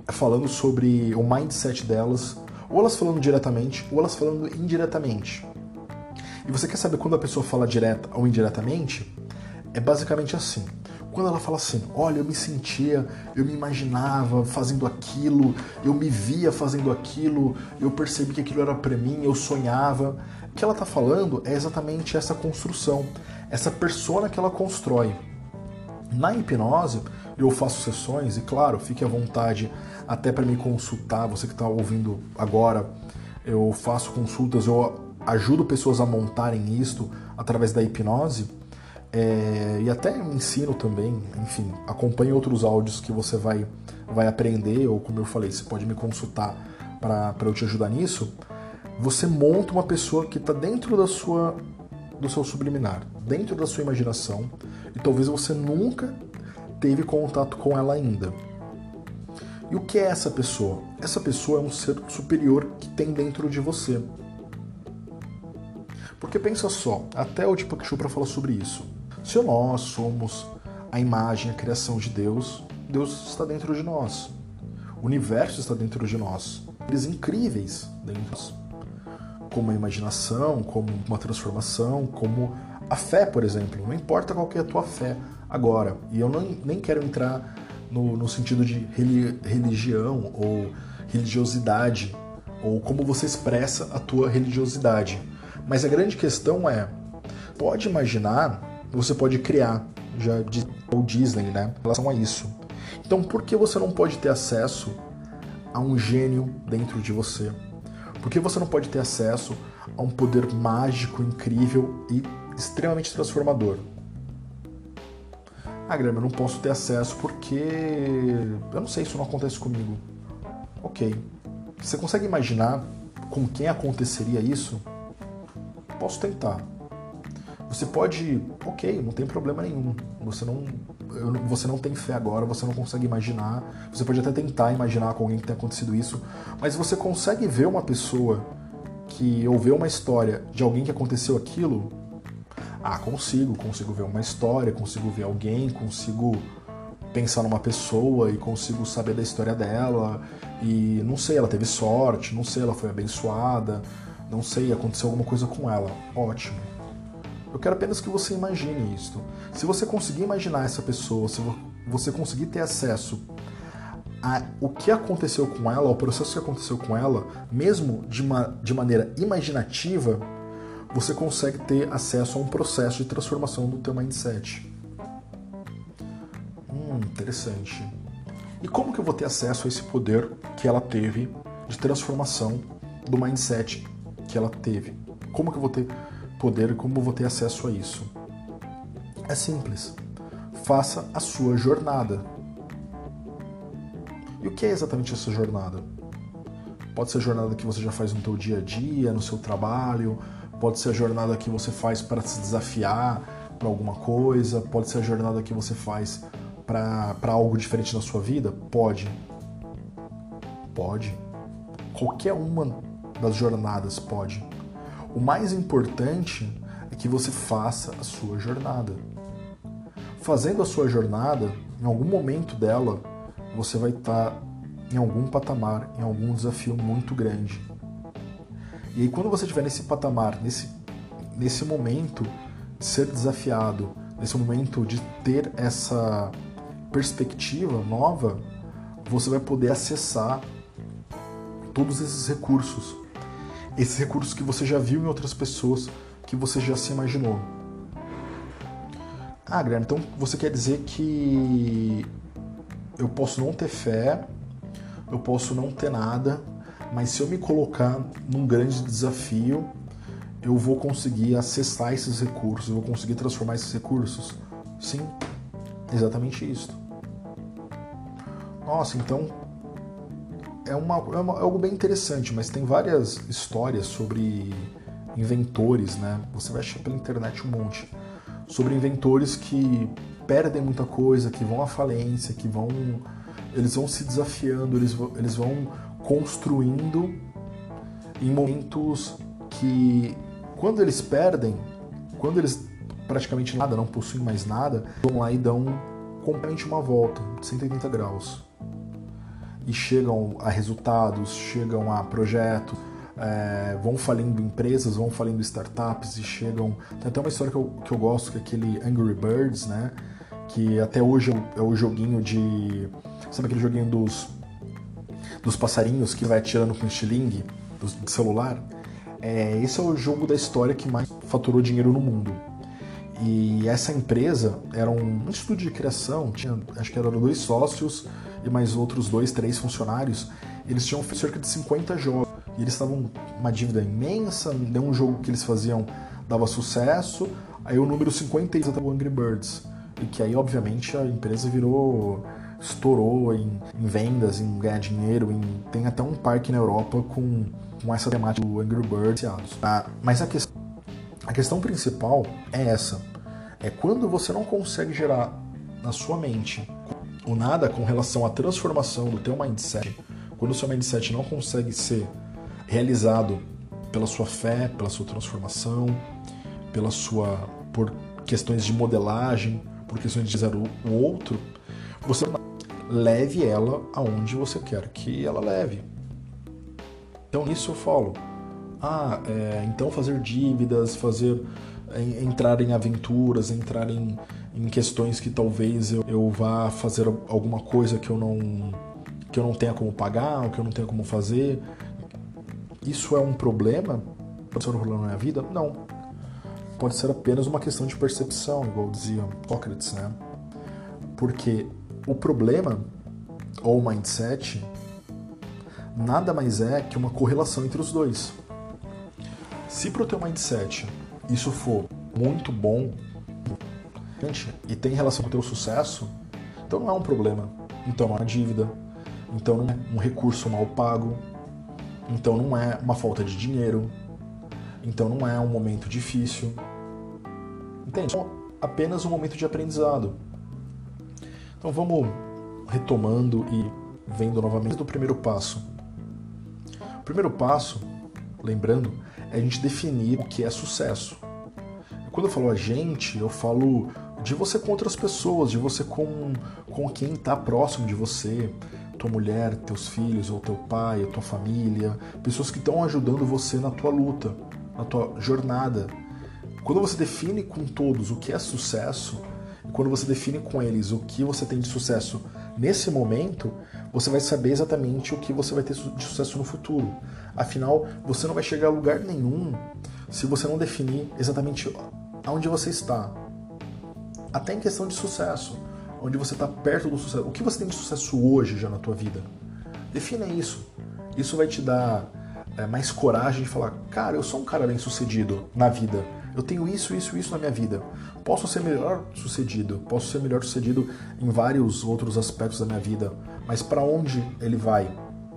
A: falando sobre o mindset delas, ou elas falando diretamente, ou elas falando indiretamente. E você quer saber quando a pessoa fala direta ou indiretamente? É basicamente assim. Quando ela fala assim, olha, eu me sentia, eu me imaginava fazendo aquilo, eu me via fazendo aquilo, eu percebi que aquilo era para mim, eu sonhava. O que ela está falando é exatamente essa construção, essa persona que ela constrói. Na hipnose, eu faço sessões e, claro, fique à vontade até para me consultar. Você que está ouvindo agora, eu faço consultas, eu ajudo pessoas a montarem isto através da hipnose. É, e até ensino também, enfim, acompanhe outros áudios que você vai, vai aprender, ou como eu falei, você pode me consultar para eu te ajudar nisso. Você monta uma pessoa que está dentro da sua, do seu subliminar, dentro da sua imaginação, e talvez você nunca teve contato com ela ainda. E o que é essa pessoa? Essa pessoa é um ser superior que tem dentro de você. Porque pensa só, até o Deepak Chopra fala sobre isso. Se nós somos a imagem, a criação de Deus, Deus está dentro de nós. O universo está dentro de nós. Eles incríveis dentro de nós. Como a imaginação, como uma transformação, como a fé, por exemplo. Não importa qual é a tua fé agora. E eu não, nem quero entrar no, no sentido de religião ou religiosidade, ou como você expressa a tua religiosidade mas a grande questão é, pode imaginar, você pode criar, já o Disney, né, em relação a isso. Então, por que você não pode ter acesso a um gênio dentro de você? Por que você não pode ter acesso a um poder mágico, incrível e extremamente transformador? Ah, Graham, eu não posso ter acesso porque eu não sei, isso não acontece comigo. Ok. Você consegue imaginar com quem aconteceria isso? posso tentar. Você pode, ok, não tem problema nenhum. Você não, você não tem fé agora, você não consegue imaginar. Você pode até tentar imaginar com alguém que tenha acontecido isso, mas você consegue ver uma pessoa que ou uma história de alguém que aconteceu aquilo? Ah, consigo, consigo ver uma história, consigo ver alguém, consigo pensar numa pessoa e consigo saber da história dela. E não sei, ela teve sorte, não sei, ela foi abençoada não sei, aconteceu alguma coisa com ela. Ótimo. Eu quero apenas que você imagine isto. Se você conseguir imaginar essa pessoa, se você conseguir ter acesso a o que aconteceu com ela, ao processo que aconteceu com ela, mesmo de, uma, de maneira imaginativa, você consegue ter acesso a um processo de transformação do teu mindset. Hum, interessante. E como que eu vou ter acesso a esse poder que ela teve de transformação do mindset que ela teve. Como que eu vou ter poder, como eu vou ter acesso a isso? É simples. Faça a sua jornada. E o que é exatamente essa jornada? Pode ser a jornada que você já faz no seu dia a dia, no seu trabalho, pode ser a jornada que você faz para se desafiar para alguma coisa, pode ser a jornada que você faz para algo diferente na sua vida? Pode. Pode. Qualquer uma das jornadas pode. O mais importante é que você faça a sua jornada. Fazendo a sua jornada, em algum momento dela, você vai estar tá em algum patamar, em algum desafio muito grande. E aí quando você estiver nesse patamar, nesse, nesse momento de ser desafiado, nesse momento de ter essa perspectiva nova, você vai poder acessar todos esses recursos. Esses recursos que você já viu em outras pessoas, que você já se imaginou. Ah, Guilherme, então você quer dizer que eu posso não ter fé, eu posso não ter nada, mas se eu me colocar num grande desafio, eu vou conseguir acessar esses recursos, eu vou conseguir transformar esses recursos? Sim, exatamente isso. Nossa, então é, uma, é, uma, é algo bem interessante, mas tem várias histórias sobre inventores, né? Você vai achar pela internet um monte sobre inventores que perdem muita coisa, que vão à falência, que vão eles vão se desafiando, eles vão, eles vão construindo em momentos que quando eles perdem, quando eles praticamente nada, não possuem mais nada, vão lá e dão completamente uma volta de 180 graus. E chegam a resultados, chegam a projetos, é, vão falindo empresas, vão falindo startups e chegam. Tem até uma história que eu, que eu gosto, que é aquele Angry Birds, né? Que até hoje é o joguinho de. Sabe aquele joguinho dos, dos passarinhos que vai atirando com estilingue do celular? É, esse é o jogo da história que mais faturou dinheiro no mundo. E essa empresa era um instituto de criação, tinha, acho que eram dois sócios e mais outros dois, três funcionários. Eles tinham cerca de 50 jogos e eles estavam uma dívida imensa, nenhum jogo que eles faziam dava sucesso. Aí o número 56 estava o Angry Birds. E que aí, obviamente, a empresa virou. Estourou em, em vendas, em ganhar dinheiro. Em, tem até um parque na Europa com, com essa temática do Angry Birds. Ah, mas a questão, a questão principal é essa. É quando você não consegue gerar na sua mente o nada com relação à transformação do teu mindset, quando o seu mindset não consegue ser realizado pela sua fé, pela sua transformação, pela sua por questões de modelagem, por questões de dizer o outro, você leve ela aonde você quer que ela leve. Então nisso eu falo, ah, é, então fazer dívidas, fazer é, entrar em aventuras, entrar em, em questões que talvez eu, eu vá fazer alguma coisa que eu não que eu não tenha como pagar, ou que eu não tenha como fazer, isso é um problema? Pode ser um problema na minha vida? Não. Pode ser apenas uma questão de percepção, igual dizia Sócrates, né? Porque o problema, ou mindset, nada mais é que uma correlação entre os dois. Se para o teu mindset isso for muito bom e tem relação com o teu sucesso, então não é um problema. Então não é uma dívida, então não é um recurso mal pago, então não é uma falta de dinheiro. Então não é um momento difícil. Entende? É apenas um momento de aprendizado. Então vamos retomando e vendo novamente do primeiro passo. O primeiro passo, lembrando, é a gente definir o que é sucesso. Quando eu falo a gente, eu falo de você com outras pessoas, de você com, com quem está próximo de você, tua mulher, teus filhos, ou teu pai, tua família, pessoas que estão ajudando você na tua luta, na tua jornada. Quando você define com todos o que é sucesso, quando você define com eles o que você tem de sucesso nesse momento, você vai saber exatamente o que você vai ter de sucesso no futuro. Afinal, você não vai chegar a lugar nenhum se você não definir exatamente aonde você está. Até em questão de sucesso onde você está perto do sucesso. O que você tem de sucesso hoje já na tua vida? Defina isso. Isso vai te dar é, mais coragem de falar, cara, eu sou um cara bem sucedido na vida. Eu tenho isso, isso, isso na minha vida. Posso ser melhor sucedido, posso ser melhor sucedido em vários outros aspectos da minha vida. Mas para onde ele vai?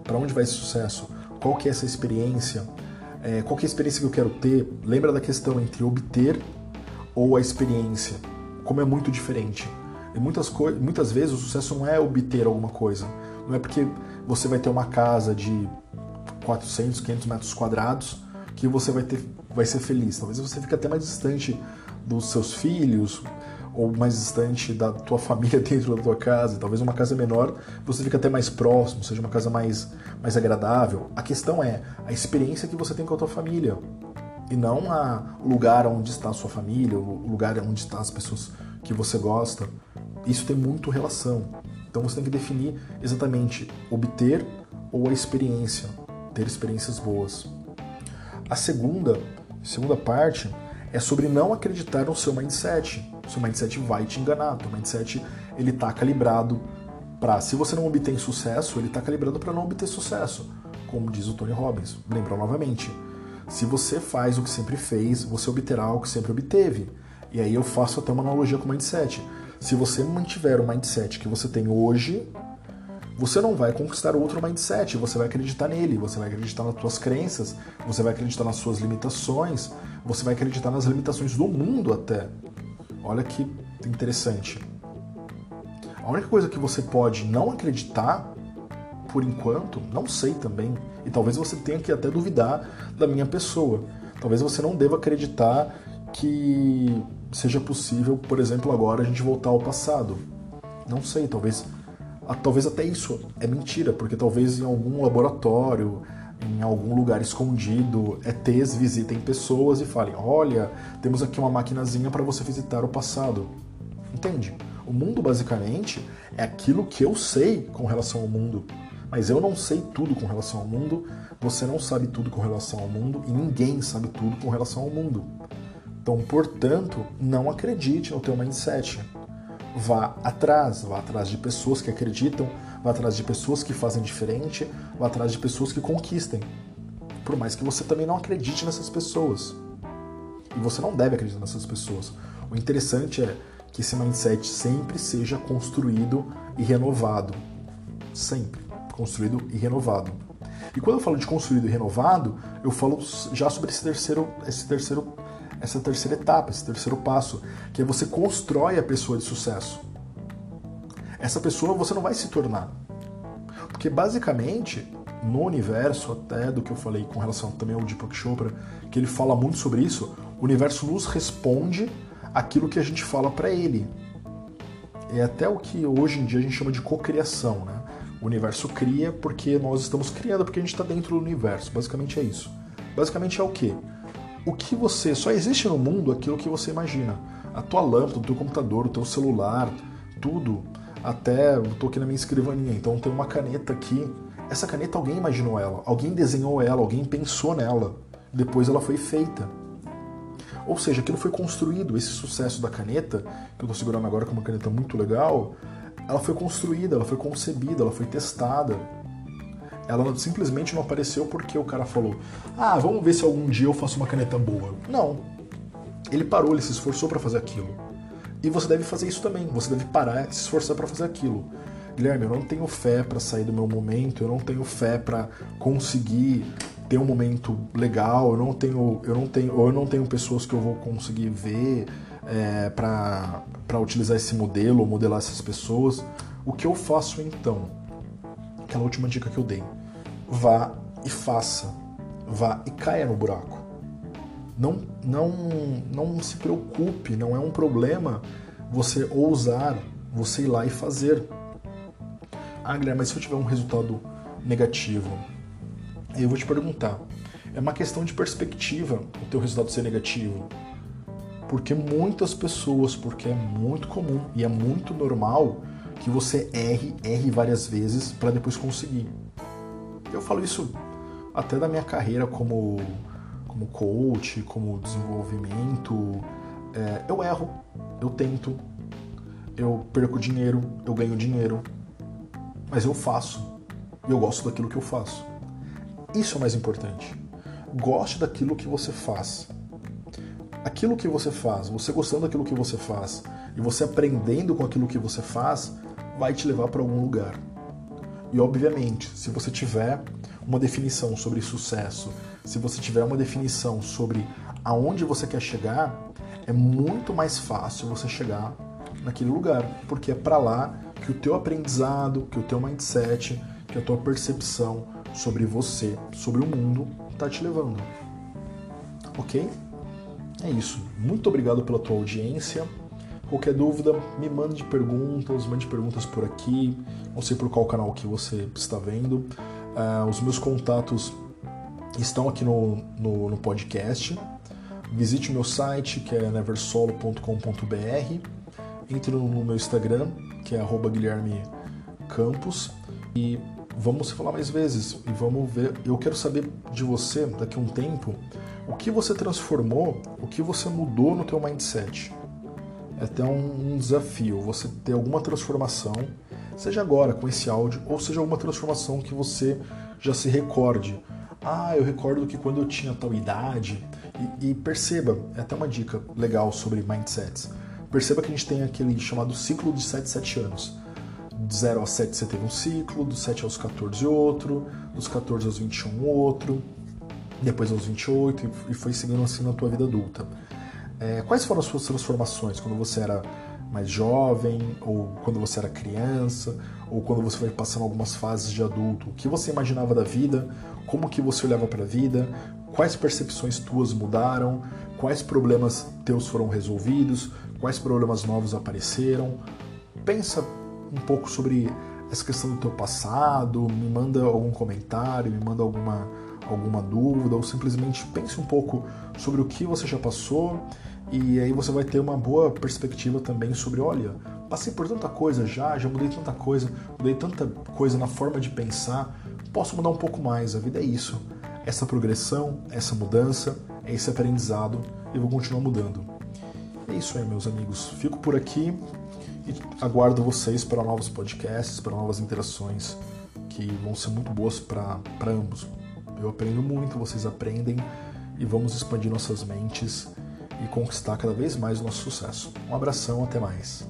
A: Para onde vai esse sucesso? Qual que é essa experiência? É, qual que é a experiência que eu quero ter? Lembra da questão entre obter ou a experiência? Como é muito diferente. E muitas, muitas vezes o sucesso não é obter alguma coisa. Não é porque você vai ter uma casa de 400, 500 metros quadrados que você vai, ter, vai ser feliz. Talvez você fique até mais distante dos seus filhos, ou mais distante da tua família (laughs) dentro da tua casa, talvez uma casa menor, você fica até mais próximo, seja uma casa mais, mais agradável. A questão é a experiência que você tem com a tua família e não a, o lugar onde está a sua família, o lugar onde estão as pessoas que você gosta. Isso tem muito relação. Então você tem que definir exatamente obter ou a experiência, ter experiências boas. A segunda, segunda parte é sobre não acreditar no seu mindset. O seu mindset vai te enganar. O mindset ele está calibrado para, se você não obter sucesso, ele está calibrado para não obter sucesso, como diz o Tony Robbins. Lembra novamente, se você faz o que sempre fez, você obterá o que sempre obteve. E aí eu faço até uma analogia com o mindset. Se você mantiver o mindset que você tem hoje, você não vai conquistar outro mindset, você vai acreditar nele, você vai acreditar nas suas crenças, você vai acreditar nas suas limitações, você vai acreditar nas limitações do mundo até. Olha que interessante. A única coisa que você pode não acreditar, por enquanto, não sei também, e talvez você tenha que até duvidar da minha pessoa. Talvez você não deva acreditar que seja possível, por exemplo, agora a gente voltar ao passado. Não sei, talvez talvez até isso é mentira, porque talvez em algum laboratório, em algum lugar escondido, ETs visitem pessoas e falem: olha, temos aqui uma maquinazinha para você visitar o passado. Entende? O mundo basicamente é aquilo que eu sei com relação ao mundo. Mas eu não sei tudo com relação ao mundo, você não sabe tudo com relação ao mundo e ninguém sabe tudo com relação ao mundo. Então, portanto, não acredite no teu mindset vá atrás, vá atrás de pessoas que acreditam, vá atrás de pessoas que fazem diferente, vá atrás de pessoas que conquistem. Por mais que você também não acredite nessas pessoas. E você não deve acreditar nessas pessoas. O interessante é que esse mindset sempre seja construído e renovado. Sempre construído e renovado. E quando eu falo de construído e renovado, eu falo já sobre esse terceiro, esse terceiro essa terceira etapa, esse terceiro passo, que é você constrói a pessoa de sucesso. Essa pessoa você não vai se tornar. Porque basicamente, no universo, até do que eu falei com relação também ao Deepak Chopra, que ele fala muito sobre isso, o universo nos responde aquilo que a gente fala para ele. É até o que hoje em dia a gente chama de cocriação, né? O universo cria porque nós estamos criando, porque a gente está dentro do universo. Basicamente é isso. Basicamente é o quê? O que você. Só existe no mundo aquilo que você imagina. A tua lâmpada, o teu computador, o teu celular, tudo. Até eu tô aqui na minha escrivaninha, então tem uma caneta aqui. Essa caneta alguém imaginou ela, alguém desenhou ela, alguém pensou nela. Depois ela foi feita. Ou seja, aquilo foi construído. Esse sucesso da caneta, que eu estou segurando agora com uma caneta muito legal, ela foi construída, ela foi concebida, ela foi testada. Ela simplesmente não apareceu porque o cara falou: Ah, vamos ver se algum dia eu faço uma caneta boa. Não. Ele parou, ele se esforçou para fazer aquilo. E você deve fazer isso também. Você deve parar e se esforçar para fazer aquilo. Guilherme, eu não tenho fé para sair do meu momento, eu não tenho fé para conseguir ter um momento legal, eu não tenho, eu não tenho, ou eu não tenho pessoas que eu vou conseguir ver é, para utilizar esse modelo ou modelar essas pessoas. O que eu faço então? Aquela última dica que eu dei vá e faça, vá e caia no buraco. Não, não, não se preocupe, não é um problema você ousar, você ir lá e fazer. Ah, Guilherme, mas se eu tiver um resultado negativo, eu vou te perguntar, é uma questão de perspectiva o teu resultado ser negativo. Porque muitas pessoas, porque é muito comum e é muito normal que você erre, erre várias vezes para depois conseguir. Eu falo isso até da minha carreira como, como coach, como desenvolvimento. É, eu erro, eu tento, eu perco dinheiro, eu ganho dinheiro, mas eu faço e eu gosto daquilo que eu faço. Isso é o mais importante. Goste daquilo que você faz. Aquilo que você faz, você gostando daquilo que você faz e você aprendendo com aquilo que você faz, vai te levar para algum lugar. E obviamente, se você tiver uma definição sobre sucesso, se você tiver uma definição sobre aonde você quer chegar, é muito mais fácil você chegar naquele lugar, porque é para lá que o teu aprendizado, que o teu mindset, que a tua percepção sobre você, sobre o mundo está te levando. OK? É isso. Muito obrigado pela tua audiência. Qualquer dúvida, me mande perguntas, mande perguntas por aqui. Não sei por qual canal que você está vendo. Uh, os meus contatos estão aqui no, no, no podcast. Visite o meu site, que é neversolo.com.br. Entre no meu Instagram, que é Guilherme Campos. E vamos se falar mais vezes. E vamos ver. Eu quero saber de você, daqui a um tempo, o que você transformou, o que você mudou no teu mindset. É até um, um desafio você ter alguma transformação, seja agora com esse áudio, ou seja alguma transformação que você já se recorde. Ah, eu recordo que quando eu tinha tal idade, e, e perceba, é até uma dica legal sobre mindsets. Perceba que a gente tem aquele chamado ciclo de 7, 7 anos. De 0 aos 7 você teve um ciclo, dos 7 aos 14 outro, dos 14 aos 21 outro, depois aos 28 e foi seguindo assim na tua vida adulta. É, quais foram as suas transformações quando você era mais jovem, ou quando você era criança, ou quando você foi passando algumas fases de adulto? O que você imaginava da vida? Como que você olhava para a vida? Quais percepções tuas mudaram? Quais problemas teus foram resolvidos? Quais problemas novos apareceram? Pensa um pouco sobre essa questão do teu passado, me manda algum comentário, me manda alguma alguma dúvida ou simplesmente pense um pouco sobre o que você já passou e aí você vai ter uma boa perspectiva também sobre, olha, passei por tanta coisa já, já mudei tanta coisa, mudei tanta coisa na forma de pensar, posso mudar um pouco mais, a vida é isso. Essa progressão, essa mudança, é esse aprendizado e vou continuar mudando. É isso aí, meus amigos. Fico por aqui e aguardo vocês para novos podcasts, para novas interações que vão ser muito boas para ambos. Eu aprendo muito, vocês aprendem e vamos expandir nossas mentes e conquistar cada vez mais o nosso sucesso. Um abração, até mais.